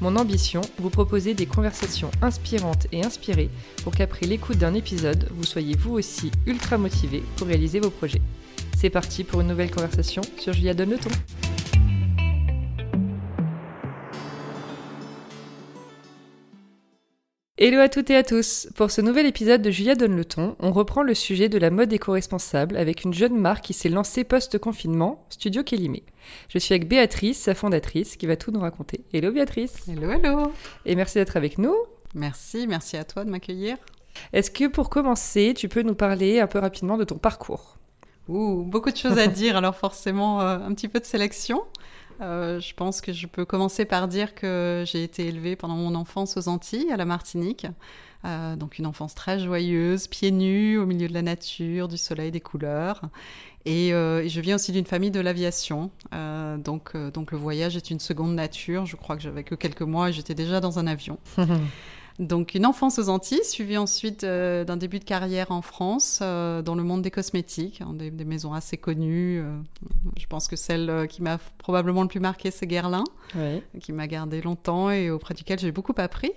Mon ambition, vous proposer des conversations inspirantes et inspirées pour qu'après l'écoute d'un épisode, vous soyez vous aussi ultra motivé pour réaliser vos projets. C'est parti pour une nouvelle conversation sur Julia Donne le ton. Hello à toutes et à tous Pour ce nouvel épisode de Julia donne le ton, on reprend le sujet de la mode éco-responsable avec une jeune marque qui s'est lancée post-confinement, Studio Kélimé. Je suis avec Béatrice, sa fondatrice, qui va tout nous raconter. Hello Béatrice Hello, hello Et merci d'être avec nous. Merci, merci à toi de m'accueillir. Est-ce que pour commencer, tu peux nous parler un peu rapidement de ton parcours? Ouh, beaucoup de choses à dire, alors forcément euh, un petit peu de sélection. Euh, je pense que je peux commencer par dire que j'ai été élevée pendant mon enfance aux Antilles, à la Martinique. Euh, donc une enfance très joyeuse, pieds nus, au milieu de la nature, du soleil, des couleurs. Et, euh, je viens aussi d'une famille de l'aviation. donc, donc le voyage est une seconde nature. Je crois que j'avais que quelques mois et j'étais déjà dans un avion. Donc une enfance aux Antilles, suivie ensuite euh, d'un début de carrière en France euh, dans le monde des cosmétiques, hein, des, maisons assez connues. Euh, je pense que celle qui m'a probablement le plus marqué, c'est Guerlain, qui m'a gardé longtemps et auprès duquel j'ai beaucoup appris.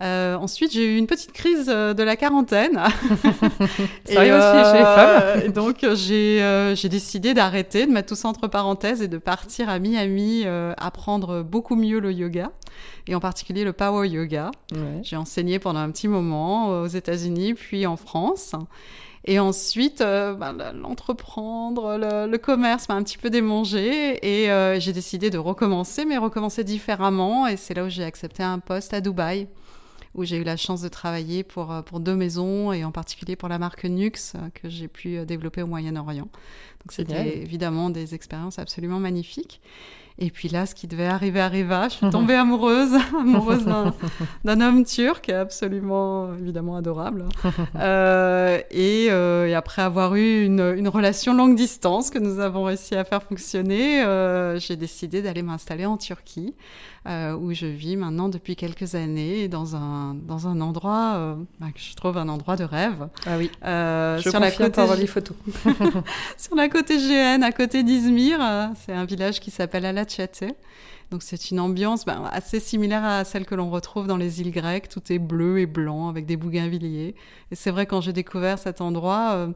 Euh, ensuite, j'ai eu une petite crise euh, de la quarantaine. ça arrive aussi chez les femmes. Et donc, j'ai j'ai décidé d'arrêter, de mettre tout ça entre parenthèses et de partir à Miami apprendre beaucoup mieux le yoga, et en particulier le power yoga. J'ai enseigné pendant un petit moment aux États-Unis, puis en France. Et ensuite, bah, l'entreprendre, le, commerce m'a un petit peu démangé et j'ai décidé de recommencer, mais recommencer différemment. Et c'est là où j'ai accepté un poste à Dubaï où j'ai eu la chance de travailler pour, euh, pour deux maisons et en particulier pour la marque Nux euh, que j'ai pu euh, développer au Moyen-Orient. Donc c'était évidemment des expériences absolument magnifiques. Et puis là, ce qui devait arriver arriva. Je suis tombée amoureuse, amoureuse d'un homme turc, absolument, évidemment adorable. Euh, et, euh, et, après avoir eu une, une, relation longue distance que nous avons réussi à faire fonctionner, euh, j'ai décidé d'aller m'installer en Turquie, où je vis maintenant depuis quelques années, dans un, dans un endroit bah, que je trouve un endroit de rêve. Ah oui. je sur la côté avoir les photos. sur la côté GN, à côté d'Izmir, c'est un village qui s'appelle Alat donc c'est une ambiance ben, assez similaire à celle que l'on retrouve dans les îles grecques. Tout est bleu et blanc avec des bougainvilliers. Et c'est vrai quand j'ai découvert cet endroit, euh,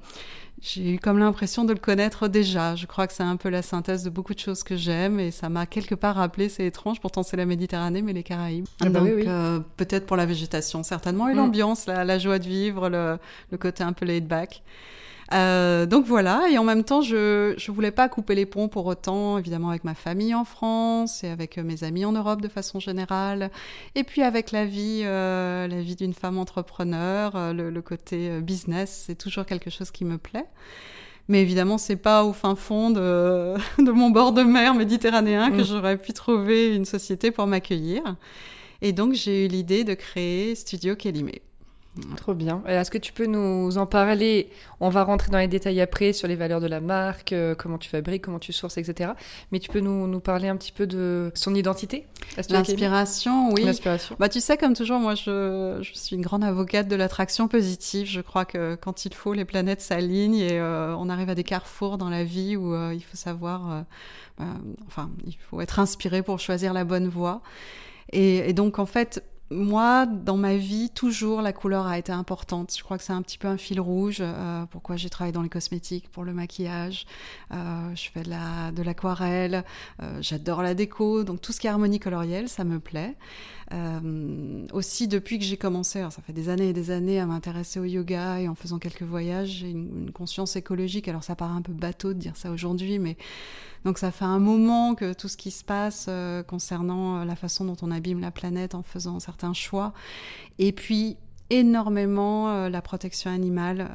j'ai eu comme l'impression de le connaître déjà. Je crois que c'est un peu la synthèse de beaucoup de choses que j'aime et ça m'a quelque part rappelé, c'est étrange, pourtant c'est la Méditerranée mais les Caraïbes. Ah bah Donc euh, peut-être pour la végétation certainement et mm. l'ambiance, la, joie de vivre, le, le côté un peu laid back. Euh, donc voilà, et en même temps, je je voulais pas couper les ponts pour autant, évidemment avec ma famille en France et avec euh, mes amis en Europe de façon générale, et puis avec la vie, euh, la vie d'une femme entrepreneur, euh, le, le, côté business, c'est toujours quelque chose qui me plaît. Mais évidemment, c'est pas au fin fond de, de mon bord de mer méditerranéen que mm. j'aurais pu trouver une société pour m'accueillir. Et donc, j'ai eu l'idée de créer Studio Kélimé. Trop bien. Est-ce que tu peux nous en parler? On va rentrer dans les détails après sur les valeurs de la marque, euh, comment tu fabriques, comment tu sources, etc. Mais tu peux nous, nous parler un petit peu de son identité? L'inspiration, oui. L'inspiration. Bah, tu sais, comme toujours, moi, je, je suis une grande avocate de l'attraction positive. Je crois que quand il faut, les planètes s'alignent et euh, on arrive à des carrefours dans la vie où euh, il faut savoir, bah, enfin, il faut être inspiré pour choisir la bonne voie. Et, et donc, en fait, moi, dans ma vie, toujours la couleur a été importante. Je crois que c'est un petit peu un fil rouge. Euh, pourquoi j'ai travaillé dans les cosmétiques, pour le maquillage. Euh, je fais de l'aquarelle. euh, J'adore la déco. Donc tout ce qui est harmonie colorielle, ça me plaît. Aussi, depuis que j'ai commencé, ça fait des années et des années à m'intéresser au yoga et en faisant quelques voyages, j'ai une, conscience écologique. Alors ça paraît un peu bateau de dire ça aujourd'hui, mais donc ça fait un moment que tout ce qui se passe concernant la façon dont on abîme la planète en faisant certains choix, et puis énormément la protection animale.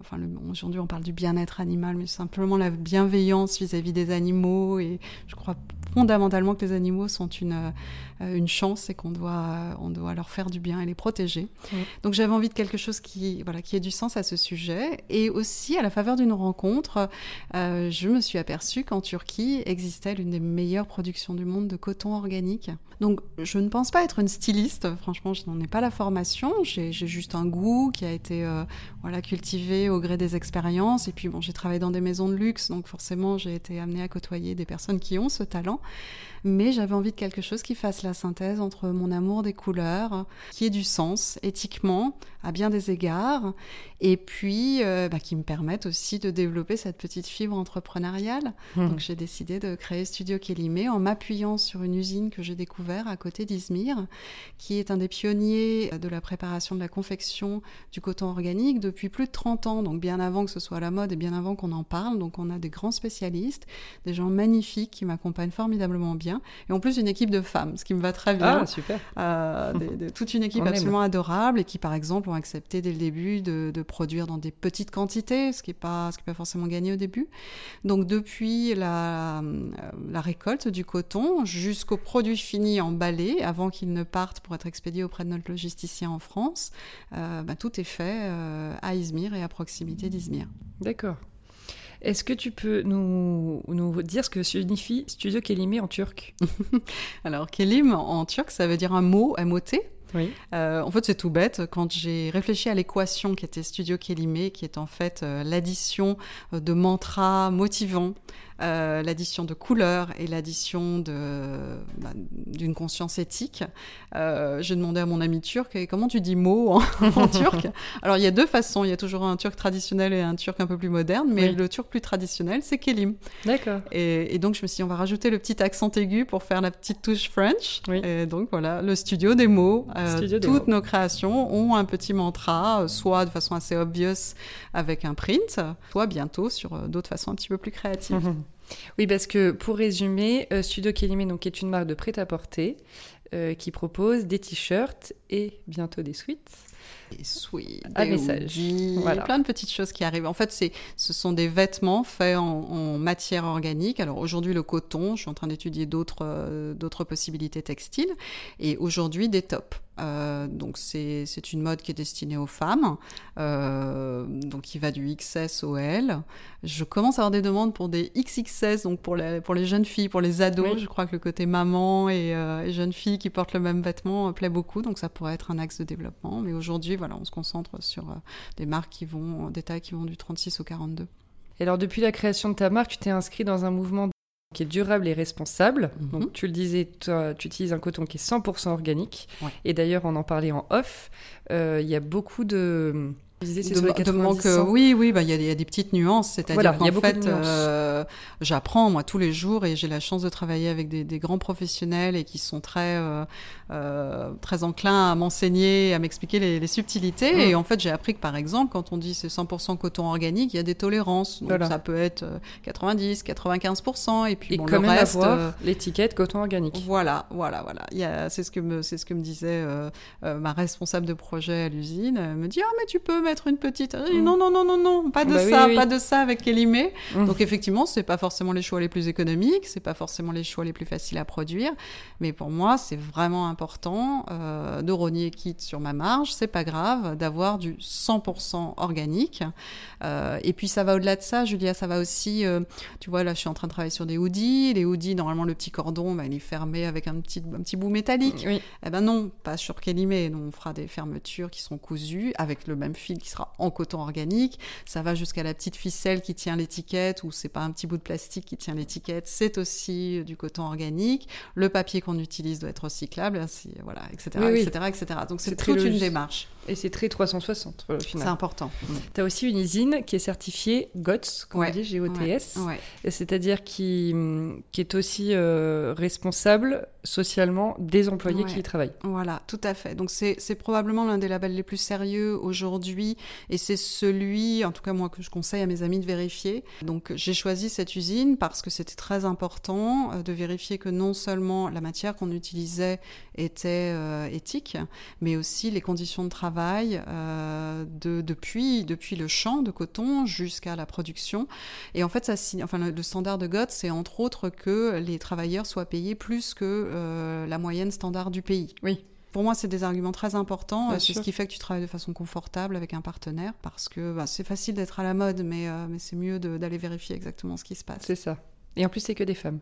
enfin, aujourd'hui, on parle du bien-être animal, mais simplement la bienveillance vis-à-vis des animaux. Et je crois fondamentalement que les animaux sont une, euh, une chance et qu'on doit, on doit leur faire du bien et les protéger. Donc j'avais envie de quelque chose qui, voilà, qui ait du sens à ce sujet. Et aussi, à la faveur d'une rencontre, euh, je me suis aperçue qu'en Turquie existait l'une des meilleures productions du monde de coton organique. Donc je ne pense pas être une styliste, franchement je n'en ai pas la formation, j'ai juste un goût qui a été euh, voilà, cultivé au gré des expériences. Et puis bon, j'ai travaillé dans des maisons de luxe, donc forcément j'ai été amenée à côtoyer des personnes qui ont ce talent mais j'avais envie de quelque chose qui fasse la synthèse entre mon amour des couleurs, qui ait du sens éthiquement à bien des égards, et puis euh, bah, qui me permette aussi de développer cette petite fibre entrepreneuriale. Mmh. Donc j'ai décidé de créer Studio Kélimé en m'appuyant sur une usine que j'ai découvert à côté d'Izmir, qui est un des pionniers de la préparation de la confection du coton organique depuis plus de 30 ans, donc bien avant que ce soit à la mode et bien avant qu'on en parle. Donc on a des grands spécialistes, des gens magnifiques qui m'accompagnent formidablement bien et en plus, une équipe de femmes, ce qui me va très bien. Ah, super. Euh, toute une équipe absolument adorable et qui, par exemple, ont accepté dès le début de, produire dans des petites quantités, ce qui n'est pas, pas forcément gagné au début. Donc, depuis la, euh, la récolte du coton jusqu'au produit fini emballé, avant qu'il ne parte pour être expédié auprès de notre logisticien en France, euh, bah, tout est fait à Izmir et à proximité d'Izmir. D'accord. Est-ce que tu peux nous, nous dire ce que signifie Studio Kelime en turc? Alors, Kelim en turc, ça veut dire un mot, M-O-T. Euh, en fait, c'est tout bête. Quand j'ai réfléchi à l'équation qui était Studio Kélimé, qui est en fait euh, l'addition euh, de mantras motivants euh, l'addition de couleurs et l'addition bah, d'une conscience éthique. Euh, j'ai demandé à mon ami turc comment tu dis mot en, turc? Alors il y a deux façons, il y a toujours un turc traditionnel et un turc un peu plus moderne, mais le turc plus traditionnel c'est kelim. D'accord. Et, donc je me suis dit on va rajouter le petit accent aigu pour faire la petite touche French. Et donc voilà, le studio des mots. Euh, toutes nos créations ont un petit mantra, soit de façon assez obvious avec un print, soit bientôt sur d'autres façons un petit peu plus créatives. Oui, parce que pour résumer, euh, Studio Kelime donc, est une marque de prêt-à-porter euh, qui propose des t-shirts et bientôt des sweats. Des sweats, des message. Voilà. plein de petites choses qui arrivent. En fait, c'est, ce sont des vêtements faits en, matière organique. Alors aujourd'hui, le coton, je suis en train d'étudier d'autres, euh, d'autres possibilités textiles. Et aujourd'hui, des tops. Euh, donc c'est une mode qui est destinée aux femmes, euh, donc qui va du XS au L. Je commence à avoir des demandes pour des XXS, donc pour les, pour les jeunes filles, pour les ados. Je crois que le côté maman et, euh, et jeunes filles qui portent le même vêtement plaît beaucoup, donc ça pourrait être un axe de développement. Mais aujourd'hui, voilà, on se concentre sur des marques qui vont, des tailles qui vont du 36 au 42. Et alors, depuis la création de ta marque, tu t'es inscrit dans un mouvement qui est durable et responsable. Mhm. Donc, tu le disais, toi, tu utilises un coton qui est 100% organique. Et d'ailleurs, on en parlait en off, euh, il y a beaucoup de de, oui, oui, bah il y, a des petites nuances, c'est-à-dire qu'en fait, euh, j'apprends moi tous les jours et j'ai la chance de travailler avec des, grands professionnels et qui sont très euh, euh, très enclins à m'enseigner, à m'expliquer les, subtilités. Mm. Et en fait, j'ai appris que par exemple, quand on dit c'est 100% coton organique, il y a des tolérances. Donc ça peut être 90, 95%, et puis et bon, quand le même reste. l'étiquette coton organique. Voilà, voilà, voilà. C'est ce que me c'est ce que me disait ma responsable de projet à l'usine. Elle me dit ah mais tu peux mettre une petite. Mm. Non, non, non, non, non, pas de bah ça, pas de ça avec Kélimé. Mm. Donc effectivement, c'est pas forcément les choix les plus économiques, c'est pas forcément les choix les plus faciles à produire, mais pour moi, c'est vraiment important euh, de rogner quitte sur ma marge. C'est pas grave d'avoir du 100% organique. Euh, et puis ça va au-delà de ça, Julia, ça va aussi. Euh, tu vois, là, je suis en train de travailler sur des hoodies. Les hoodies, normalement, le petit cordon, bah, il est fermé avec un petit, un petit bout métallique. Oui. Eh ben non, pas sur Kélimé. on fera des fermetures qui sont cousues avec le même fil qui sera en coton organique. Ça va jusqu'à la petite ficelle qui tient l'étiquette, ou c'est pas un petit bout de plastique qui tient l'étiquette, c'est aussi du coton organique. Le papier qu'on utilise doit être recyclable, voilà, etc., etc., etc. Donc c'est toute une démarche. Et c'est très 360 au final. C'est important. Tu as aussi une usine qui est certifiée GOTS, comme on dit, GOTS, c'est-à-dire qui, qui est aussi euh, responsable socialement des employés qui y travaillent. Voilà, tout à fait. Donc c'est probablement l'un des labels les plus sérieux aujourd'hui et c'est celui, en tout cas moi, que je conseille à mes amis de vérifier. Donc j'ai choisi cette usine parce que c'était très important euh, de vérifier que non seulement la matière qu'on utilisait était euh, éthique, mais aussi les conditions de travail travail de, depuis, depuis le champ de coton jusqu'à la production. Et en fait, ça, enfin, le, standard de GOTS, c'est entre autres que les travailleurs soient payés plus que la moyenne standard du pays. Oui. Pour moi, c'est des arguments très importants. C'est ce qui fait que tu travailles de façon confortable avec un partenaire parce que bah, c'est facile d'être à la mode, mais, mais c'est mieux d'aller vérifier exactement ce qui se passe. C'est ça. Et en plus, c'est que des femmes.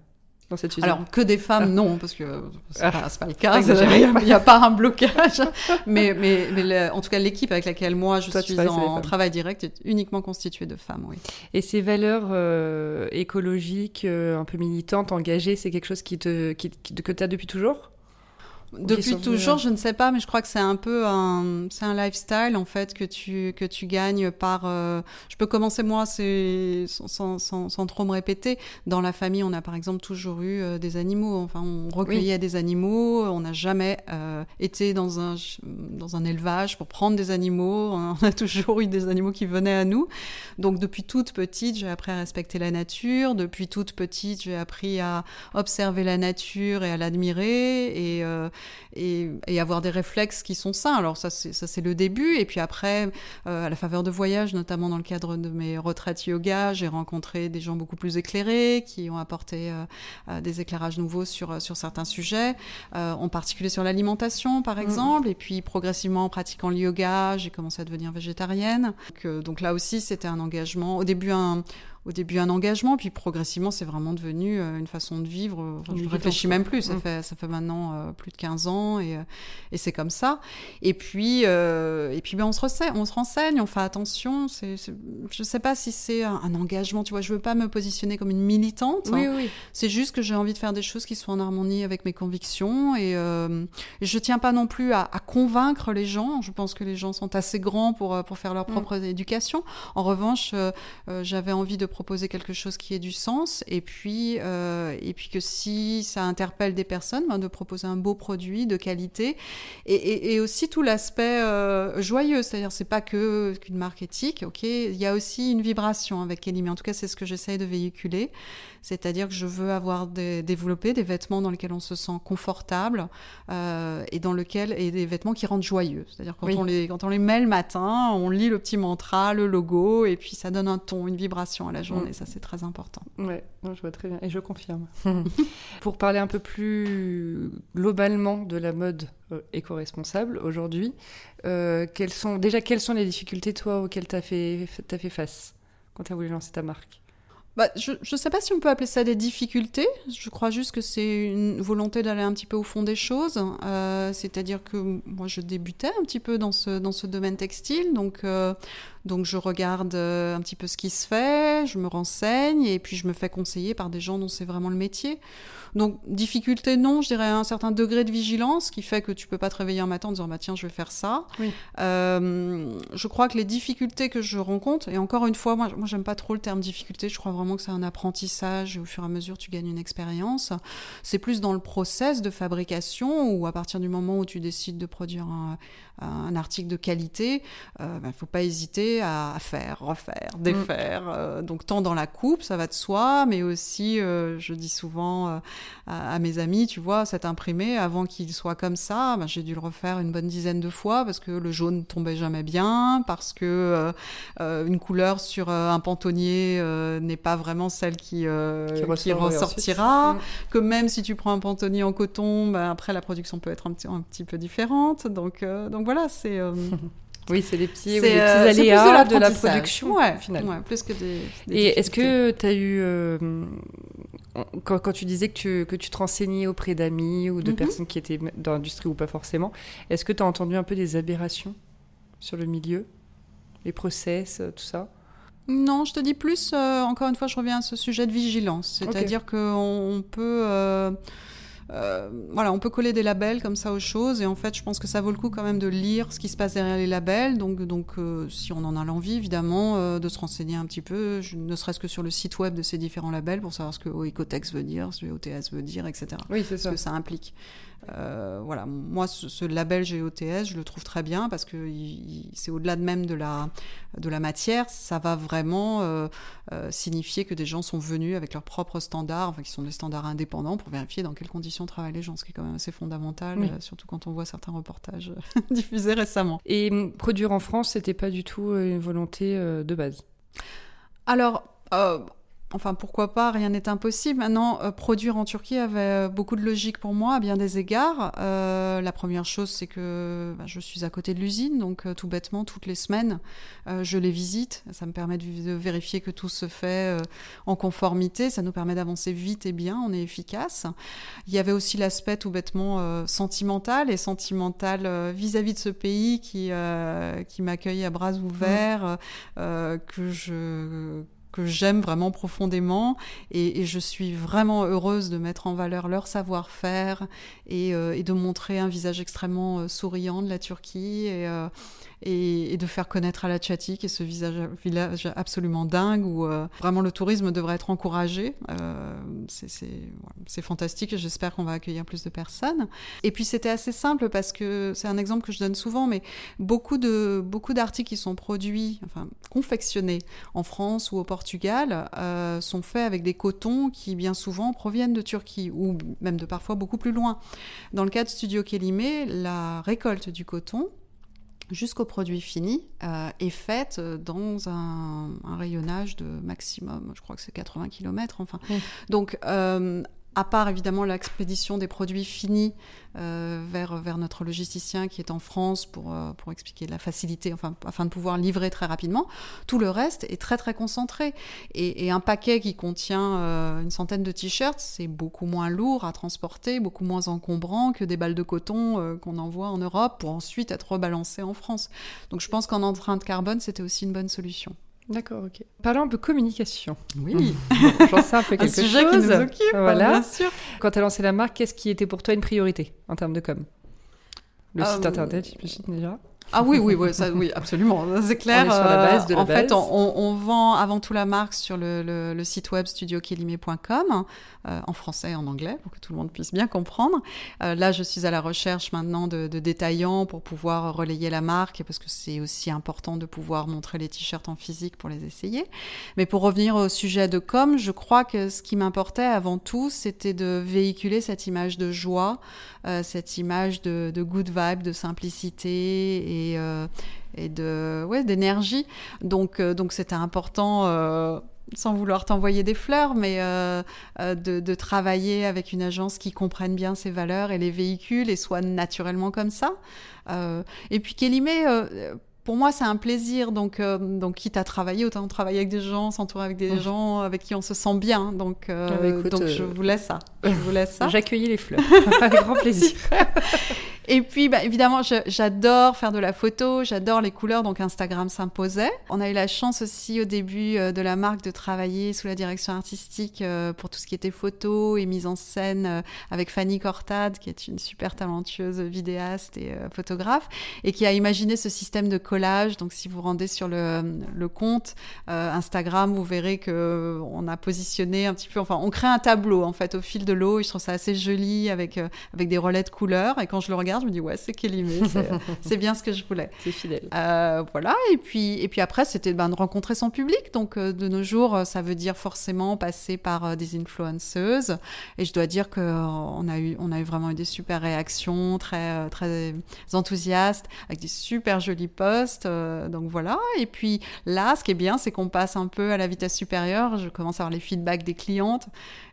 Dans cette usine. Alors, que des femmes, ah. non, parce que c'est ah. pas, pas, le cas. Il n'y a, pas un blocage. mais mais, mais en tout cas, l'équipe avec laquelle moi je suis en travail direct est uniquement constituée de femmes, oui. Et ces valeurs euh, écologiques, euh, un peu militantes, engagées, c'est quelque chose qui te, qui, que tu as depuis toujours? Depuis toujours, je ne sais pas, mais je crois que c'est un peu un, c'est un lifestyle en fait que tu que tu gagnes par. Euh, je peux commencer moi, c'est sans, sans, sans, trop me répéter. Dans la famille, on a par exemple toujours eu euh, des animaux. Enfin, on recueillait des animaux. On n'a jamais euh, été dans un dans un élevage pour prendre des animaux. On a toujours eu des animaux qui venaient à nous. Donc depuis toute petite, j'ai appris à respecter la nature. Depuis toute petite, j'ai appris à observer la nature et à l'admirer et et, avoir des réflexes qui sont sains. Alors ça, c'est le début. Et puis après, euh, à la faveur de voyages, notamment dans le cadre de mes retraites yoga, j'ai rencontré des gens beaucoup plus éclairés qui ont apporté euh, euh, des éclairages nouveaux sur, sur certains sujets, en particulier sur l'alimentation, par mm. exemple. Et puis progressivement, en pratiquant le yoga, j'ai commencé à devenir végétarienne. Donc, donc là aussi, c'était un engagement. Au début, un au début un engagement, puis progressivement c'est vraiment devenu euh, une façon de vivre. je ne réfléchis même plus, ça, mm. fait, ça fait maintenant euh, plus de 15 ans et, euh, et c'est comme ça. Et puis, et puis ben, on, se renseigne, on se renseigne, on fait attention. C'est, je ne sais pas si c'est un, engagement, tu vois, je ne veux pas me positionner comme une militante. Oui, oui. C'est juste que j'ai envie de faire des choses qui soient en harmonie avec mes convictions et, je ne tiens pas non plus à, convaincre les gens. Je pense que les gens sont assez grands pour, pour faire leur mm. propre éducation. En revanche, j'avais envie de proposer quelque chose qui ait du sens et puis, euh, et puis que si ça interpelle des personnes, ben de proposer un beau produit de qualité et, aussi tout l'aspect euh, joyeux, c'est-à-dire c'est pas que qu'une marque éthique, ok, il y a aussi une vibration avec Kelly, mais en tout cas c'est ce que j'essaye de véhiculer, c'est-à-dire que je veux avoir des, développé des vêtements dans lesquels on se sent confortable euh, et dans lequel et des vêtements qui rendent joyeux. C'est-à-dire quand on les quand on les met le matin, on lit le petit mantra, le logo et puis ça donne un ton, une vibration à la journée. Mm. Ça c'est très important. Ouais, je vois très bien et je confirme. Pour parler un peu plus globalement de la mode euh, éco-responsable aujourd'hui, euh, quelles sont déjà quelles sont les difficultés toi auxquelles tu as fait as fait face quand tu as voulu lancer ta marque? Bah, je ne sais pas si on peut appeler ça des difficultés. Je crois juste que c'est une volonté d'aller un petit peu au fond des choses. Euh, c'est-à-dire que moi, je débutais un petit peu dans ce, dans ce domaine textile. Donc, euh, donc je regarde euh, un petit peu ce qui se fait, je me renseigne et puis je me fais conseiller par des gens dont c'est vraiment le métier. Donc difficulté non, je dirais un certain degré de vigilance qui fait que tu peux pas te réveiller un matin en disant bah tiens je vais faire ça. Euh, je crois que les difficultés que je rencontre et encore une fois moi moi j'aime pas trop le terme difficulté, je crois vraiment que c'est un apprentissage et au fur et à mesure tu gagnes une expérience. C'est plus dans le process de fabrication ou à partir du moment où tu décides de produire un, un article de qualité, il euh, ne ben, faut pas hésiter à, faire, refaire, mm. défaire. Euh, donc tant dans la coupe, ça va de soi, mais aussi, euh, je dis souvent à, mes amis, tu vois, cet imprimé, avant qu'il soit comme ça, ben, j'ai dû le refaire une bonne dizaine de fois parce que le jaune tombait jamais bien, parce que une couleur sur un pantonnier n'est pas vraiment celle qui, qui, ressortira, mm. que même si tu prends un pantonnier en coton, ben, après la production peut être un petit, un petit peu différente. Donc, donc voilà, c'est. Euh, oui, c'est les petits, les petits euh, aléas de, la production, finalement. plus que des. Et est-ce que tu as eu. Euh, quand, quand, tu disais que tu, que tu te renseignais auprès d'amis ou de mhm. personnes qui étaient dans l'industrie ou pas forcément, est-ce que tu as entendu un peu des aberrations sur le milieu? Les process, tout ça? Non, je te dis plus, encore une fois, je reviens à ce sujet de vigilance. C'est-à-dire qu'on peut. Euh, voilà, on peut coller des labels comme ça aux choses, et en fait, je pense que ça vaut le coup quand même de lire ce qui se passe derrière les labels. Donc, donc euh, si on en a l'envie, évidemment, euh, de se renseigner un petit peu, ne serait-ce que sur le site web de ces différents labels pour savoir ce que OEcotex veut dire, ce que OTS veut dire, etc. Oui, c'est Ce que ça implique. Euh, voilà, moi, ce, label GOTS, je le trouve très bien parce que c'est au-delà de même de la, de la matière, ça va vraiment euh, euh, signifier que des gens sont venus avec leurs propres standards, enfin, qui sont des standards indépendants pour vérifier dans quelles conditions travaillent les gens, ce qui est quand même assez fondamental, surtout quand on voit certains reportages diffusés récemment. Et hum, produire en France, c'était pas du tout une volonté de base? Alors, Enfin, pourquoi pas, rien n'est impossible. Maintenant, euh, produire en Turquie avait euh, beaucoup de logique pour moi, à bien des égards. Euh, la première chose, c'est que bah, je suis à côté de l'usine, donc tout bêtement, toutes les semaines, je les visite. Ça me permet de, vérifier que tout se fait en conformité. Ça nous permet d'avancer vite et bien, on est efficace. Il y avait aussi l'aspect tout bêtement sentimental, et sentimental vis-à-vis de ce pays qui, qui m'accueille à bras ouverts, que je que j'aime vraiment profondément et, je suis vraiment heureuse de mettre en valeur leur savoir-faire et, euh, de montrer un visage extrêmement euh, souriant de la Turquie et, euh, et, de faire connaître à la Tchatik et ce visage, village absolument dingue où vraiment le tourisme devrait être encouragé. C'est fantastique et j'espère qu'on va accueillir plus de personnes. Et puis c'était assez simple parce que c'est un exemple que je donne souvent, mais beaucoup de beaucoup d'articles qui sont produits, enfin confectionnés en France ou au Portugal, euh, sont faits avec des cotons qui bien souvent proviennent de Turquie ou même de parfois beaucoup plus loin. Dans le cas de Studio Kélimé, la récolte du coton jusqu'au produit fini euh, est faite dans un, rayonnage de maximum, je crois que c'est 80 km. Enfin, donc euh, à part évidemment l'expédition des produits finis euh, vers, vers notre logisticien qui est en France pour, euh, pour expliquer la facilité, enfin, afin de pouvoir livrer très rapidement, tout le reste est très très concentré. Et, un paquet qui contient euh, une centaine de t-shirts, c'est beaucoup moins lourd à transporter, beaucoup moins encombrant que des balles de coton qu'on envoie en Europe pour ensuite être rebalancé en France. Donc je pense qu'en empreinte carbone, c'était aussi une bonne solution. D'accord, ok. Parlons un peu communication. Oui, j'en sais un peu quelque un sujet qui nous occupe, voilà. bien sûr. Quand tu as lancé la marque, qu'est-ce qui était pour toi une priorité en termes de com? Le site euh, internet, j'imagine déjà ah oui, oui, oui, ça, oui absolument, c'est clair. On est sur la base de la en fait, on, vend avant tout la marque sur le, le, site web studiokelimé.com, euh, en français et en anglais, pour que tout le monde puisse bien comprendre. Euh, là, je suis à la recherche maintenant de, de, détaillants pour pouvoir relayer la marque, parce que c'est aussi important de pouvoir montrer les t-shirts en physique pour les essayer. Mais pour revenir au sujet de com, je crois que ce qui m'importait avant tout, c'était de véhiculer cette image de joie, euh, cette image de, de good vibe, de simplicité et euh, et, de ouais d'énergie. Donc euh, donc c'était important euh, sans vouloir t'envoyer des fleurs, mais de, de, travailler avec une agence qui comprenne bien ses valeurs et les véhicules et soit naturellement comme ça. et puis Kélimé, pour moi, c'est un plaisir. Donc, donc, quitte à travailler, autant travailler avec des gens, s'entourer avec des gens avec qui on se sent bien. Donc, ah bah donc je vous laisse ça. Je vous laisse ça. Les fleurs. avec grand plaisir. Et puis, bah, évidemment, j'adore faire de la photo, j'adore les couleurs, donc Instagram s'imposait. On a eu la chance aussi au début euh, de la marque de travailler sous la direction artistique euh, pour tout ce qui était photo et mise en scène euh, avec Fanny Cortade, qui est une super talentueuse vidéaste et photographe, et qui a imaginé ce système de collage. Donc, si vous rendez sur le, compte Instagram, vous verrez que on a positionné un petit peu, enfin, on crée un tableau en fait au fil de l'eau. Je trouve ça assez joli avec avec des relais de couleurs. Et quand je le regarde je me dis ouais, c'est Kélimé, c'est bien ce que je voulais. C'est fidèle. Euh, voilà, et puis, et puis après, c'était ben, de rencontrer son public. Donc euh, de nos jours, ça veut dire forcément passer par euh, des influenceuses. Et je dois dire qu'on a eu, on a eu vraiment eu des super réactions, très, très enthousiastes, avec des super jolis posts. donc voilà. Et puis là, ce qui est bien, c'est qu'on passe un peu à la vitesse supérieure. Je commence à avoir les feedbacks des clientes.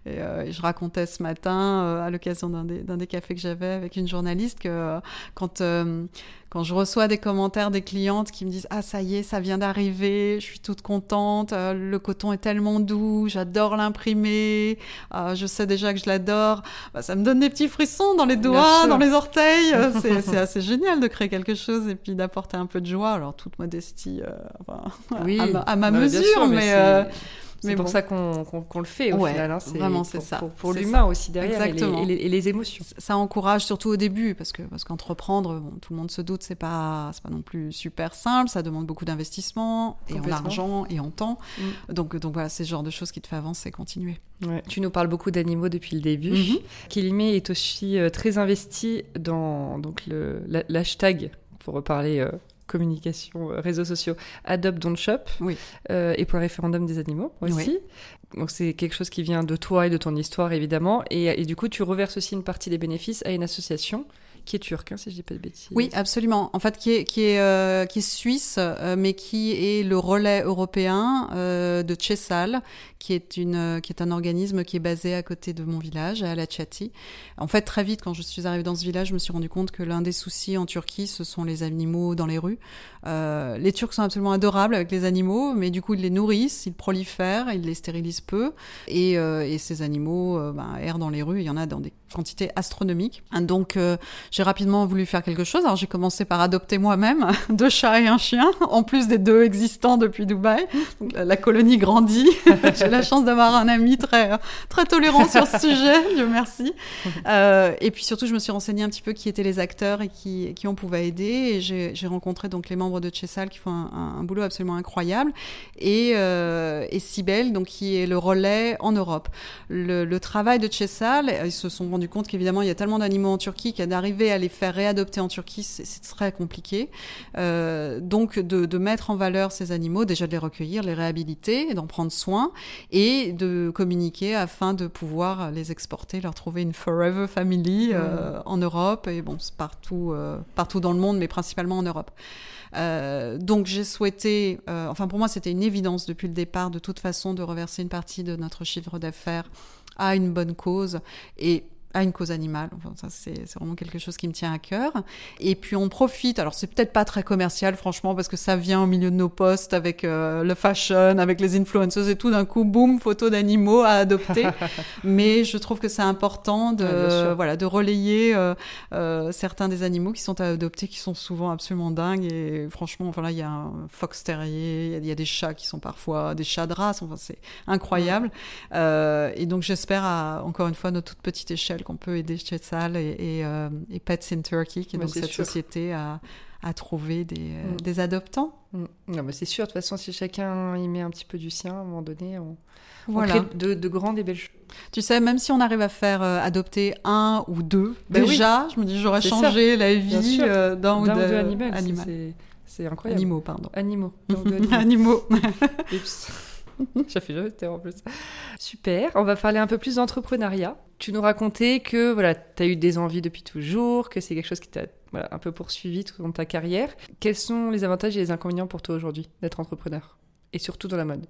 Et, je racontais ce matin, à l'occasion d'un des, des, cafés que j'avais avec une journaliste, que euh, quand, euh, quand je reçois des commentaires des clientes qui me disent Ah, ça y est, ça vient d'arriver, je suis toute contente, euh, le coton est tellement doux, j'adore l'imprimer, je sais déjà que je l'adore, bah, ça me donne des petits frissons dans les doigts, dans les orteils. c'est assez génial de créer quelque chose et puis d'apporter un peu de joie. Alors, toute modestie, à, ma, mesure, mais C'est pour ça qu'on le fait au final. Hein. Vraiment, c'est ça. Pour, l'humain aussi derrière et les, et, les, émotions. Ça encourage surtout au début parce que parce qu'entreprendre, bon, tout le monde se doute, c'est pas c'est pas non plus super simple. Ça demande beaucoup d'investissement et en argent et en temps. Mm. Donc donc voilà, c'est ce genre de choses qui te fait avancer, et continuer. Tu nous parles beaucoup d'animaux depuis le début. Mm est aussi euh, très investi dans donc l'hashtag pour reparler euh, communication, euh, réseaux sociaux, Adopt Don't Shop, oui. euh, et pour le référendum des animaux aussi. Donc c'est quelque chose qui vient de toi et de ton histoire évidemment, et, et, du coup tu reverses aussi une partie des bénéfices à une association qui est turc, hein, si je dis pas de bêtises. Oui, absolument. En fait, qui est, qui est, euh, qui est suisse, euh, mais qui est le relais européen euh, de Chessal, qui est, une, qui est un organisme qui est basé à côté de mon village, à Alachati. En fait, très vite, quand je suis arrivée dans ce village, je me suis rendu compte que l'un des soucis en Turquie, ce sont les animaux dans les rues. les Turcs sont absolument adorables avec les animaux, mais du coup, ils les nourrissent, ils prolifèrent, ils les stérilisent peu, et, et ces animaux ben, errent dans les rues. Il y en a dans des quantités astronomiques. Donc, j'ai rapidement voulu faire quelque chose. Alors j'ai commencé par adopter moi-même deux chats et un chien, en plus des deux existants depuis Dubaï. la, colonie grandit. j'ai la chance d'avoir un ami très très tolérant sur ce sujet, Dieu merci. Euh, et puis surtout, je me suis renseignée un petit peu qui étaient les acteurs et qui, qui on pouvait aider. Et j'ai rencontré donc les membres de Chessal qui font un, boulot absolument incroyable. Et, euh, et Sibel, donc qui est le relais en Europe. Le, le travail de Chessal, ils se sont rendus compte qu'évidemment, il y a tellement d'animaux en Turquie à les faire réadopter en Turquie, c'est très compliqué. Euh, donc de, de, mettre en valeur ces animaux, déjà de les recueillir, les réhabiliter, d'en prendre soin et de communiquer afin de pouvoir les exporter, leur trouver une forever family euh, mmh. en Europe et bon, partout, euh, partout dans le monde, mais principalement en Europe. Donc j'ai souhaité, enfin pour moi c'était une évidence depuis le départ de toute façon de reverser une partie de notre chiffre d'affaires à une bonne cause et à une cause animale. Enfin, ça, c'est vraiment quelque chose qui me tient à cœur. Et puis, on profite. Alors, c'est peut-être pas très commercial, franchement, parce que ça vient au milieu de nos posts avec euh, le fashion, avec les influencers et tout. D'un coup, boum, photo d'animaux à adopter. Mais je trouve que c'est important de, voilà, de relayer euh, euh, certains des animaux qui sont à adopter, qui sont souvent absolument dingues. Et franchement, voilà, il y a un fox terrier, il y, a des chats qui sont parfois des chats de race. Enfin, c'est incroyable. et donc, j'espère, encore une fois, à notre toute petite échelle, qu'on peut aider Chetzal et, et, euh, et, Pets in Turkey, qui est donc cette société à, à trouver des, euh, mm. des adoptants. Mm. Non, mais c'est sûr, de toute façon, si chacun y met un petit peu du sien, à un moment donné, on, voilà. crée de, de, grandes et belles choses. Tu sais, même si on arrive à faire euh, adopter un ou deux, ben déjà, je me dis, j'aurais changé la vie d'un ou deux animaux. C'est incroyable. Animaux, pardon. Animaux. animaux. Oups. J'ai fait jamais en plus. Super. On va parler un peu plus d'entrepreneuriat. Tu nous racontais que voilà, tu as eu des envies depuis toujours, que c'est quelque chose qui t'a voilà, un peu poursuivi tout au long de ta carrière. Quels sont les avantages et les inconvénients pour toi aujourd'hui d'être entrepreneur? Et surtout dans la mode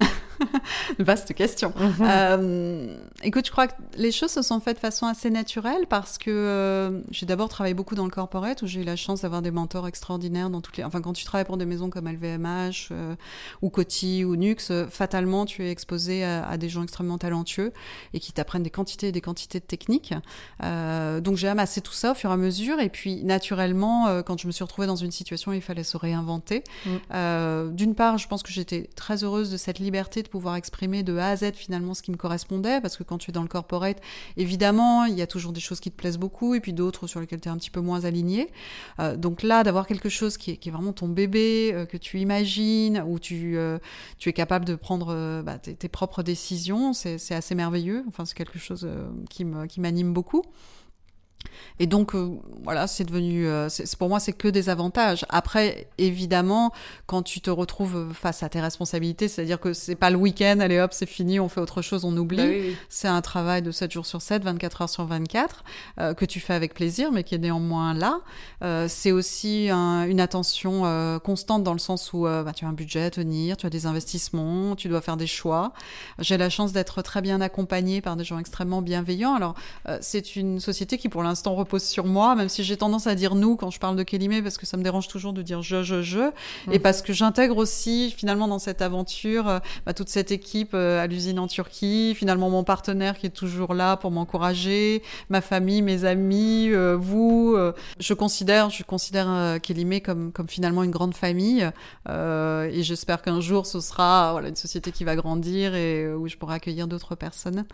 Vaste question. Mhm. Euh, écoute, je crois que les choses se sont faites de façon assez naturelle parce que euh, j'ai d'abord travaillé beaucoup dans le corporate où j'ai eu la chance d'avoir des mentors extraordinaires dans toutes les. Enfin, quand tu travailles pour des maisons comme LVMH euh, ou Coty ou Nux, fatalement, tu es exposé à, des gens extrêmement talentueux et qui t'apprennent des quantités et des quantités de techniques. donc, j'ai amassé tout ça au fur et à mesure et puis naturellement, quand je me suis retrouvée dans une situation où il fallait se réinventer, mm. d'une part, je pense que j'étais très heureuse de cette liberté de pouvoir exprimer de A à Z finalement ce qui me correspondait, parce que quand tu es dans le corporate, évidemment, il y a toujours des choses qui te plaisent beaucoup, et puis d'autres sur lesquelles tu es un petit peu moins aligné. Euh, donc là, d'avoir quelque chose qui est, vraiment ton bébé, euh, que tu imagines, où tu, euh, tu es capable de prendre bah, tes, tes, propres décisions, c'est assez merveilleux. Enfin, c'est quelque chose qui m'anime qui beaucoup. Et donc euh, voilà, c'est devenu, euh, c'est, pour moi, c'est que des avantages. Après, évidemment, quand tu te retrouves face à tes responsabilités, c'est-à-dire que c'est pas le week-end, allez hop, c'est fini, on fait autre chose, on oublie. Bah c'est un travail de 7 jours sur 7, 24 heures sur 24, euh, que tu fais avec plaisir, mais qui est néanmoins là. c'est aussi une attention constante dans le sens où bah, tu as un budget à tenir, tu as des investissements, tu dois faire des choix. J'ai la chance d'être très bien accompagnée par des gens extrêmement bienveillants. Alors, c'est une société qui, pour l'instant, l'instant repose sur moi, même si j'ai tendance à dire nous quand je parle de Kélimé, parce que ça me dérange toujours de dire je, je, je, et mm. parce que j'intègre aussi finalement dans cette aventure euh, bah, toute cette équipe à l'usine en Turquie, finalement mon partenaire qui est toujours là pour m'encourager, ma famille, mes amis, vous. je considère, je considère Kélimé comme, comme finalement une grande famille, et j'espère qu'un jour ce sera voilà, une société qui va grandir et où je pourrai accueillir d'autres personnes.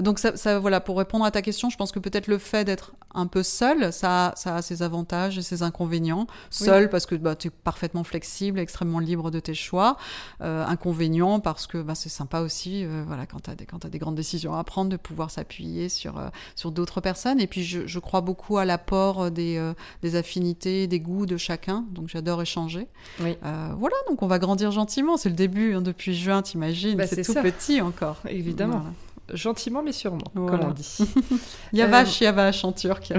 Donc ça, ça, voilà, pour répondre à ta question, je pense que peut-être le fait d'être un peu seul, ça, ça a ses avantages et ses inconvénients. Seul parce que bah, tu es parfaitement flexible, extrêmement libre de tes choix. Euh, inconvénient parce que bah, c'est sympa aussi, euh, voilà, quand tu as, as, des grandes décisions à prendre, de pouvoir s'appuyer sur, euh, sur d'autres personnes. Et puis je, je crois beaucoup à l'apport des, des affinités, des goûts de chacun. Donc j'adore échanger. Oui. voilà, donc on va grandir gentiment. C'est le début, hein, depuis juin, t'imagines. Bah, c'est tout petit encore. Évidemment. Gentiment mais sûrement, comme on dit. Yavash, euh... En turc.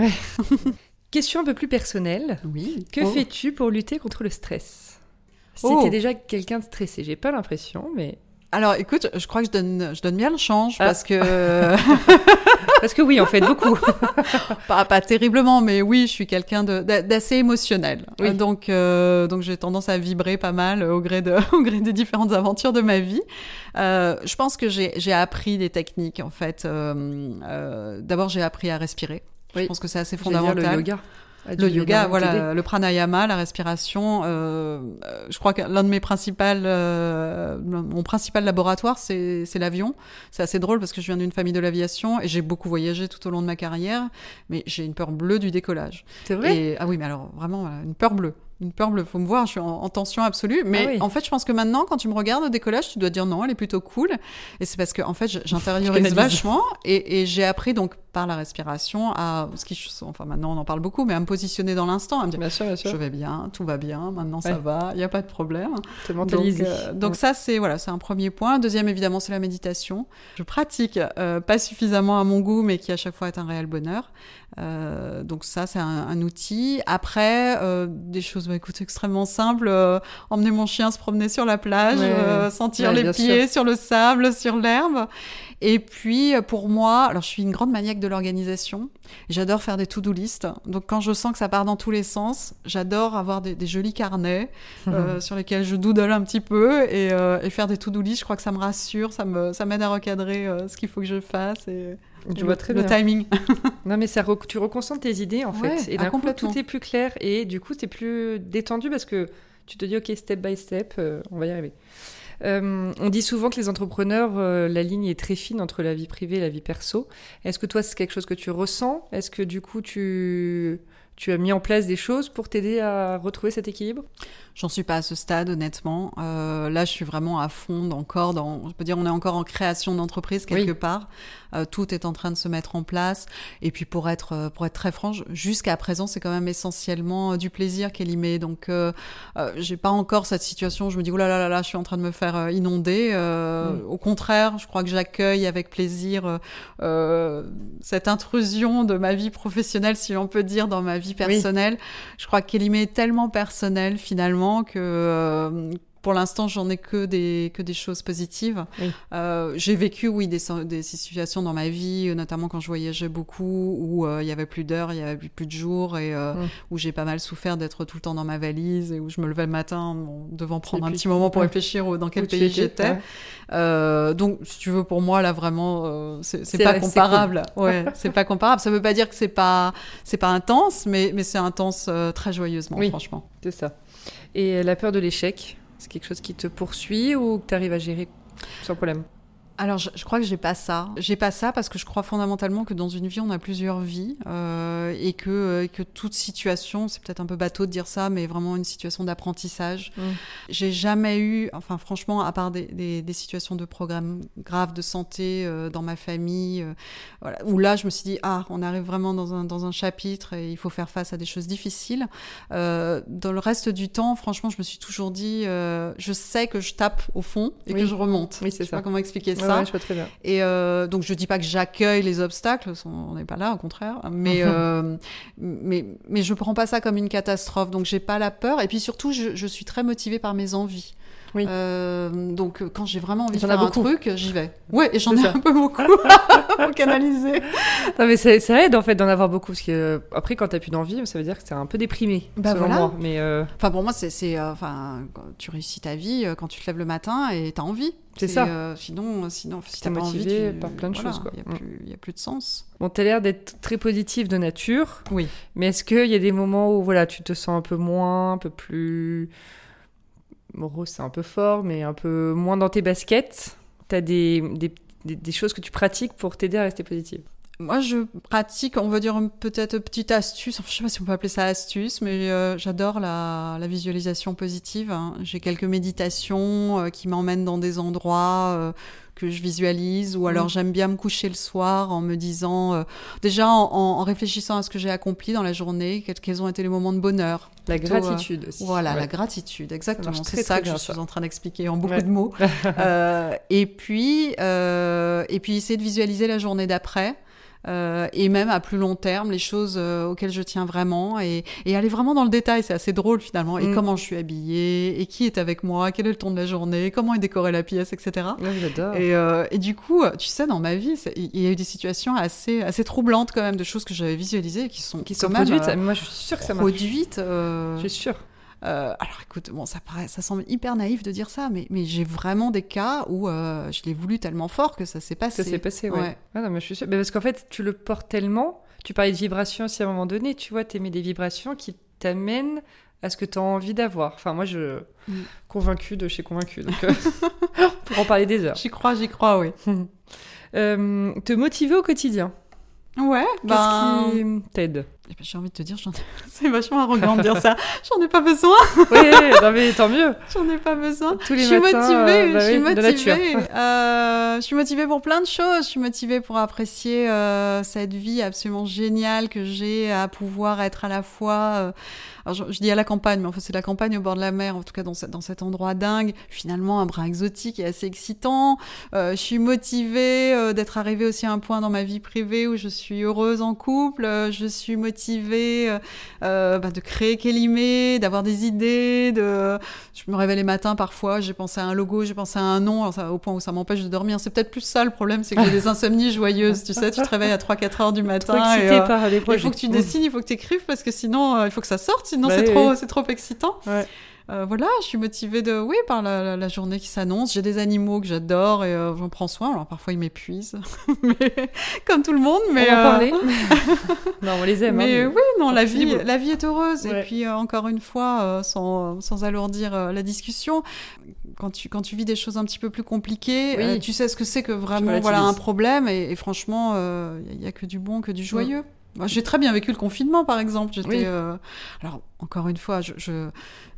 Question un peu plus personnelle. Oui. Que oh. fais-tu pour lutter contre le stress? Si oh. tu es déjà quelqu'un de stressé, j'ai pas l'impression, mais alors, écoute, je crois que je donne, je donne bien le change ah. parce que. parce que oui, en fait, beaucoup. pas, pas terriblement, mais oui, je suis quelqu'un d'assez émotionnel. Donc, euh, donc j'ai tendance à vibrer pas mal au gré, de, au gré des différentes aventures de ma vie. Euh, je pense que j'ai appris des techniques, en fait. Euh, euh D'abord, j'ai appris à respirer. Je pense que c'est assez fondamental. le yoga. Ah, le yoga, voilà, le pranayama, la respiration. Euh, je crois que l'un de mes principaux, euh, mon principal laboratoire, c'est l'avion. C'est assez drôle parce que je viens d'une famille de l'aviation et j'ai beaucoup voyagé tout au long de ma carrière, mais j'ai une peur bleue du décollage. C'est vrai? Et, ah oui, mais alors vraiment une peur bleue une peur bleue. Faut me voir, je suis en, tension absolue. Mais ah en fait, je pense que maintenant, quand tu me regardes au décollage, tu dois dire non, elle est plutôt cool. Et c'est parce que, en fait, j'intériorise vachement et, et j'ai appris donc par la respiration à ce qui, enfin maintenant on en parle beaucoup, mais à me positionner dans l'instant, à me dire bien sûr, bien sûr. je vais bien, tout va bien, maintenant ça va, il n'y a pas de problème. Donc, euh, donc ça c'est voilà, c'est un premier point. Deuxième évidemment c'est la méditation. Je pratique euh, pas suffisamment à mon goût, mais qui à chaque fois est un réel bonheur. Euh, donc ça, c'est un, un, outil. Après, euh, des choses, bah, écoute, extrêmement simples. Euh, emmener mon chien se promener sur la plage, euh, sentir les pieds sur le sable, sur l'herbe. Et puis, pour moi, alors je suis une grande maniaque de l'organisation. J'adore faire des to-do list. Donc, quand je sens que ça part dans tous les sens, j'adore avoir des, des, jolis carnets mhm. sur lesquels je doodle un petit peu et, et faire des to-do list. Je crois que ça me rassure, ça me, ça m'aide à recadrer ce qu'il faut que je fasse. Et... Je vois très le bien. timing. non, mais ça tu reconcentres tes idées en fait. Et d'un coup, tout est plus clair. Et du coup, tu es plus détendu parce que tu te dis, OK, step by step, euh, on va y arriver. Euh, on dit souvent que les entrepreneurs, euh, la ligne est très fine entre la vie privée et la vie perso. Est-ce que toi, c'est quelque chose que tu ressens? Est-ce que du coup, tu, tu as mis en place des choses pour t'aider à retrouver cet équilibre? J'en suis pas à ce stade, honnêtement. Euh, là, je suis vraiment à fond encore dans. Je peux dire, on est encore en création d'entreprise quelque part. Euh, tout est en train de se mettre en place. Et puis, pour être euh, pour être très franche, jusqu'à présent, c'est quand même essentiellement euh, du plaisir qu'elle y met. Donc, euh, euh, j'ai pas encore cette situation. Où je me dis, oh là là là là, je suis en train de me faire inonder. Mm. Au contraire, je crois que j'accueille avec plaisir cette intrusion de ma vie professionnelle, si on peut dire, dans ma vie personnelle. Oui. Je crois qu'elle y met tellement personnel finalement que euh, pour l'instant, j'en ai que des, que des choses positives. Oui. Euh, j'ai vécu, oui, des, des situations dans ma vie, notamment quand je voyageais beaucoup, où euh, il y avait plus d'heures, il y avait plus de jours, et euh, mm. où j'ai pas mal souffert d'être tout le temps dans ma valise, et où je me levais le matin bon, devant prendre un petit moment pour ouais. réfléchir dans quel où pays j'étais. Ouais. Euh, donc, si tu veux, pour moi, là, vraiment, euh, c'est pas comparable. Cool. Ouais, c'est pas comparable. Ça veut pas dire que c'est pas, c'est pas intense, mais, mais c'est intense très joyeusement, oui, franchement. C'est ça. Et la peur de l'échec, c'est quelque chose qui te poursuit ou que tu arrives à gérer sans problème? Alors, je, je, crois que j'ai pas ça. J'ai pas ça parce que je crois fondamentalement que dans une vie, on a plusieurs vies euh, et que, euh, que toute situation, c'est peut-être un peu bateau de dire ça, mais vraiment une situation d'apprentissage. Mmh. J'ai jamais eu, enfin franchement, à part des, des, des situations de programmes graves de santé euh, dans ma famille, euh, voilà, où là, je me suis dit, ah, on arrive vraiment dans un, dans un chapitre et il faut faire face à des choses difficiles. Euh, dans le reste du temps, franchement, je me suis toujours dit, euh, je sais que je tape au fond et oui. que je remonte. Oui, c'est ça. Je sais pas comment expliquer ça ça. Ouais, je vois très bien. Et euh, donc je dis pas que j'accueille les obstacles, on n'est pas là, au contraire. Mais euh, mais mais je prends pas ça comme une catastrophe. Donc j'ai pas la peur. Et puis surtout, je, je suis très motivée par mes envies. Oui. Euh, donc quand j'ai vraiment envie de faire un truc, j'y vais. Ouais, et j'en ai un peu beaucoup pour canaliser. Non mais ça, aide en fait d'en avoir beaucoup parce que après quand t'as plus d'envie, ça veut dire que t'es un peu déprimé. Bah voilà. Moi. Mais enfin pour moi c'est enfin tu réussis ta vie quand tu te lèves le matin et t'as envie. C'est ça. sinon, sinon, si t'as pas envie, par plein de choses. Il n'y a, a, plus de sens. Bon, t'as l'air d'être très positif de nature. Oui. Mais est-ce qu'il y a des moments où voilà, tu te sens un peu moins, un peu plus. Morose, c'est un peu fort, mais un peu moins dans tes baskets. T'as des, des, des, choses que tu pratiques pour t'aider à rester positive moi, je pratique, on va dire peut-être petite astuce. Enfin, je sais pas si on peut appeler ça astuce, mais euh, j'adore la, la, visualisation positive. Hein. J'ai quelques méditations euh, qui m'emmènent dans des endroits euh, que je visualise, ou alors mm. j'aime bien me coucher le soir en me disant, déjà en, en, réfléchissant à ce que j'ai accompli dans la journée, quels, ont été les moments de bonheur. La gratitude aussi. Voilà, la gratitude, exactement. C'est ça que je suis en train d'expliquer en beaucoup de mots. et puis, et puis essayer de visualiser la journée d'après. Euh, et même à plus long terme, les choses euh, auxquelles je tiens vraiment et, et, aller vraiment dans le détail, c'est assez drôle finalement. Et mm. comment je suis habillée, et qui est avec moi, quel est le ton de la journée, comment est décorée la pièce, etc. j'adore. Et, euh, et, du coup, tu sais, dans ma vie, il y a eu des situations assez, assez troublantes quand même, de choses que j'avais visualisées qui sont, qui sont produites. moi, je suis sûre que ça marche. Produites. Je suis sûre. Euh, alors écoute, bon, ça paraît, ça semble hyper naïf de dire ça, mais, mais j'ai vraiment des cas où euh, je l'ai voulu tellement fort que ça s'est passé. Ça s'est passé, ouais. Ah non, mais je suis sûre. Mais parce qu'en fait, tu le portes tellement. Tu parlais de vibrations aussi à un moment donné, tu vois, t'aimais des vibrations qui t'amènent à ce que tu as envie d'avoir. Enfin, moi, je. Mm. Convaincue de chez Convaincue. Donc, euh, pour en parler des heures. J'y crois, j'y crois, oui. te motiver au quotidien. Ouais, Qu'est-ce ben... qui t'aide? Eh ben, j'ai envie de te dire, c'est vachement arrogant de dire ça. J'en ai pas besoin. oui, mais tant mieux. J'en ai pas besoin. Tous les je suis matins, motivée. Bah je suis motivée. Euh, je suis motivée pour plein de choses. Je suis motivée pour apprécier euh, cette vie absolument géniale que j'ai à pouvoir être à la fois. Euh, alors je, dis à la campagne, mais en fait c'est la campagne au bord de la mer, en tout cas dans, dans cet endroit dingue. Finalement, un brin exotique et assez excitant. Euh, je suis motivée euh, d'être arrivée aussi à un point dans ma vie privée où je suis heureuse en couple. je suis motivée motivée euh, bah, de créer Kélimé, d'avoir des idées. De... Je me réveille les matins parfois, j'ai pensé à un logo, j'ai pensé à un nom, au point où ça m'empêche de dormir. C'est peut-être plus ça le problème, c'est que j'ai des insomnies joyeuses. Tu sais, tu te réveilles à 3-4 heures du matin. Et, euh, par il faut que tu dessines, il faut que tu écrives parce que sinon, euh, il faut que ça sorte, sinon bah c'est trop, c'est trop excitant. Ouais. Euh, voilà, je suis motivée de, oui, par la, la, journée qui s'annonce. J'ai des animaux que j'adore et euh, j'en prends soin. Alors parfois ils m'épuisent, mais comme tout le monde. Mais on en euh, parler. non, on les aime. Hein, mais, oui, non, la vie, la vie est heureuse. Et puis encore une fois, sans, sans alourdir la discussion, quand tu quand tu vis des choses un petit peu plus compliquées, tu sais ce que c'est que vraiment voilà un problème. Et, franchement, il n'y a, que du bon, que du joyeux. J'ai très bien vécu le confinement, par exemple. J'étais, alors encore une fois, je, je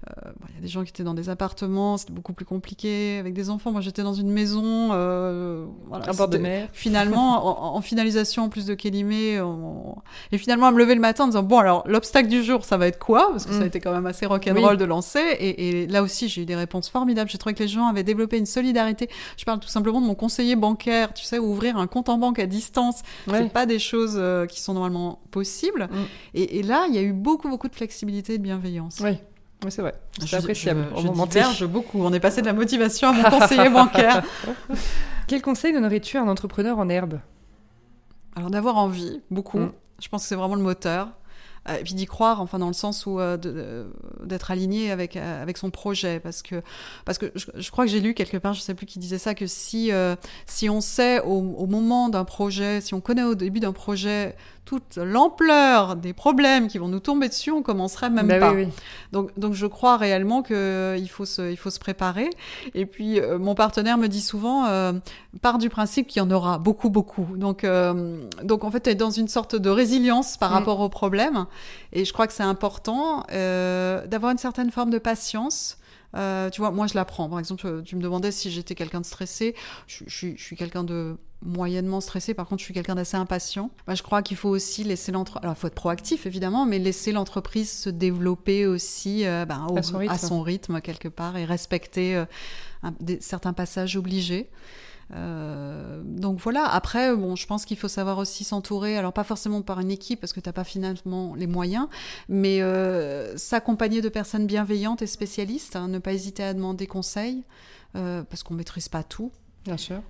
il euh, y a des gens qui étaient dans des appartements, c'était beaucoup plus compliqué avec des enfants. Moi, j'étais dans une maison. Euh, voilà, bord de mer. Finalement, en, finalisation, en plus de Kélimé, et finalement à me lever le matin en disant bon, alors l'obstacle du jour, ça va être quoi? Parce que ça a mm. été quand même assez rock'n'roll de lancer. Et, et, là aussi, j'ai eu des réponses formidables. J'ai trouvé que les gens avaient développé une solidarité. Je parle tout simplement de mon conseiller bancaire. Tu sais, ouvrir un compte en banque à distance, c'est pas des choses euh, qui sont normalement possibles. Mm. Et, et, là, il y a eu beaucoup, beaucoup de flexibilité et de bienveillance. Oui. Oui, c'est vrai. C'est appréciable. Je, je, beaucoup. On est passé de la motivation à mon conseiller bancaire. Quel conseil donnerais-tu à un entrepreneur en herbe? Alors d'avoir envie, beaucoup. Mm. Je pense que c'est vraiment le moteur. Euh, et puis d'y croire, enfin dans le sens où euh, d'être aligné avec euh, avec son projet, parce que parce que je, crois que j'ai lu quelque part, je sais plus qui disait ça, que si si on sait au, au moment d'un projet, si on connaît au début d'un projet toute l'ampleur des problèmes qui vont nous tomber dessus, on commencerait même bah pas. Donc, donc je crois réellement qu'il euh, faut se, il faut se préparer. Et puis euh, mon partenaire me dit souvent, euh, part du principe qu'il y en aura beaucoup, beaucoup. Donc, donc en fait, tu es dans une sorte de résilience par mm. rapport aux problèmes. Et je crois que c'est important d'avoir une certaine forme de patience. tu vois, moi je l'apprends. Par exemple, tu me demandais si j'étais quelqu'un de stressé. Je, je suis quelqu'un de moyennement stressé. Par contre, je suis quelqu'un d'assez impatient. Bah, je crois qu'il faut aussi laisser l'entreprise. Alors, il faut être proactif, évidemment, mais laisser l'entreprise se développer aussi euh, ben, à, son rythme. quelque part, et respecter euh, certains passages obligés. donc voilà, après, bon, je pense qu'il faut savoir aussi s'entourer, alors pas forcément par une équipe, parce que tu n'as pas finalement les moyens, mais s'accompagner de personnes bienveillantes et spécialistes, hein, ne pas hésiter à demander conseil, parce qu'on ne maîtrise pas tout. Bien sûr.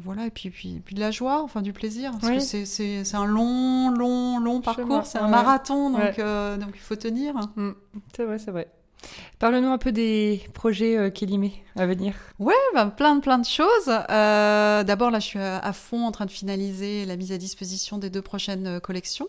voilà, et puis, puis, puis de la joie, enfin du plaisir. Parce que c'est un long, long, long parcours, c'est un marathon, donc, donc il faut tenir. Mm. C'est vrai, c'est vrai. Parle-nous un peu des projets euh, Kélimé à venir. Ouais, ben, plein, plein de choses. Euh, d'abord, là, je suis à, fond en train de finaliser la mise à disposition des deux prochaines euh, collections.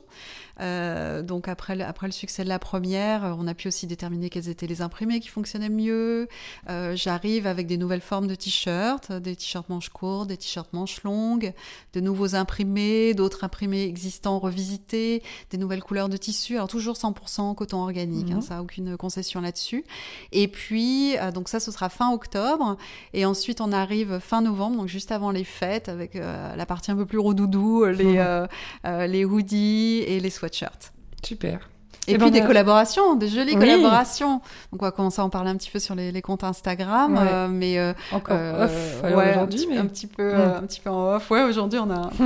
Euh, donc après le, après le succès de la première, on a pu aussi déterminer quels étaient les imprimés qui fonctionnaient mieux. Euh, j'arrive avec des nouvelles formes de t-shirts, des t-shirts manches courtes, des t-shirts manches longues, de nouveaux imprimés, d'autres imprimés existants revisités, des nouvelles couleurs de tissu. Alors toujours 100% coton organique, hein, mhm. ça aucune concession là-dessus. Et puis euh, donc ça ce sera fin octobre et ensuite on arrive fin novembre, donc juste avant les fêtes avec la partie un peu plus redoudou, les mhm. les hoodies et les sweatshirts Super. Et, puis des collaborations, des jolies collaborations. Donc on va commencer à en parler un petit peu sur les, comptes Instagram, euh, mais euh, encore euh, off aujourd'hui, un, petit peu, un petit peu en off. Ouais, aujourd'hui on a.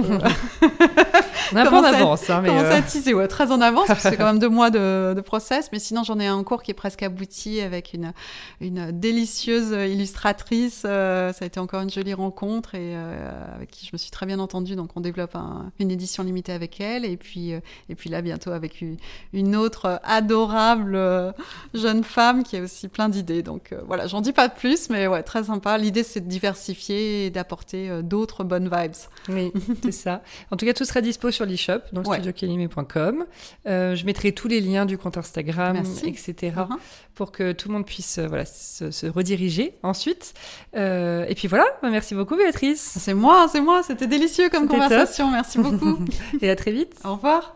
on a un peu en avance, hein, mais commence à teaser, ouais, très en avance, parce que c'est quand même deux mois de, de, process. Mais sinon j'en ai un cours qui est presque abouti avec une une délicieuse illustratrice. ça a été encore une jolie rencontre et avec qui je me suis très bien entendue. Donc on développe une édition limitée avec elle, et puis et puis là bientôt avec une, une autre autre adorable euh, jeune femme qui a aussi plein d'idées. Donc euh, voilà, j'en dis pas plus, mais ouais, très sympa. L'idée, c'est de diversifier et d'apporter euh, d'autres bonnes vibes. Oui, c'est ça. En tout cas, tout sera dispo sur l'e-shop, donc ouais. je mettrai tous les liens du compte Instagram, etc. Uh-huh. pour que tout le monde puisse voilà, se, rediriger ensuite. et puis voilà, bah, merci beaucoup Béatrice. C'est moi, c'est moi, c'était délicieux comme conversation, merci beaucoup. et à très vite. Au revoir.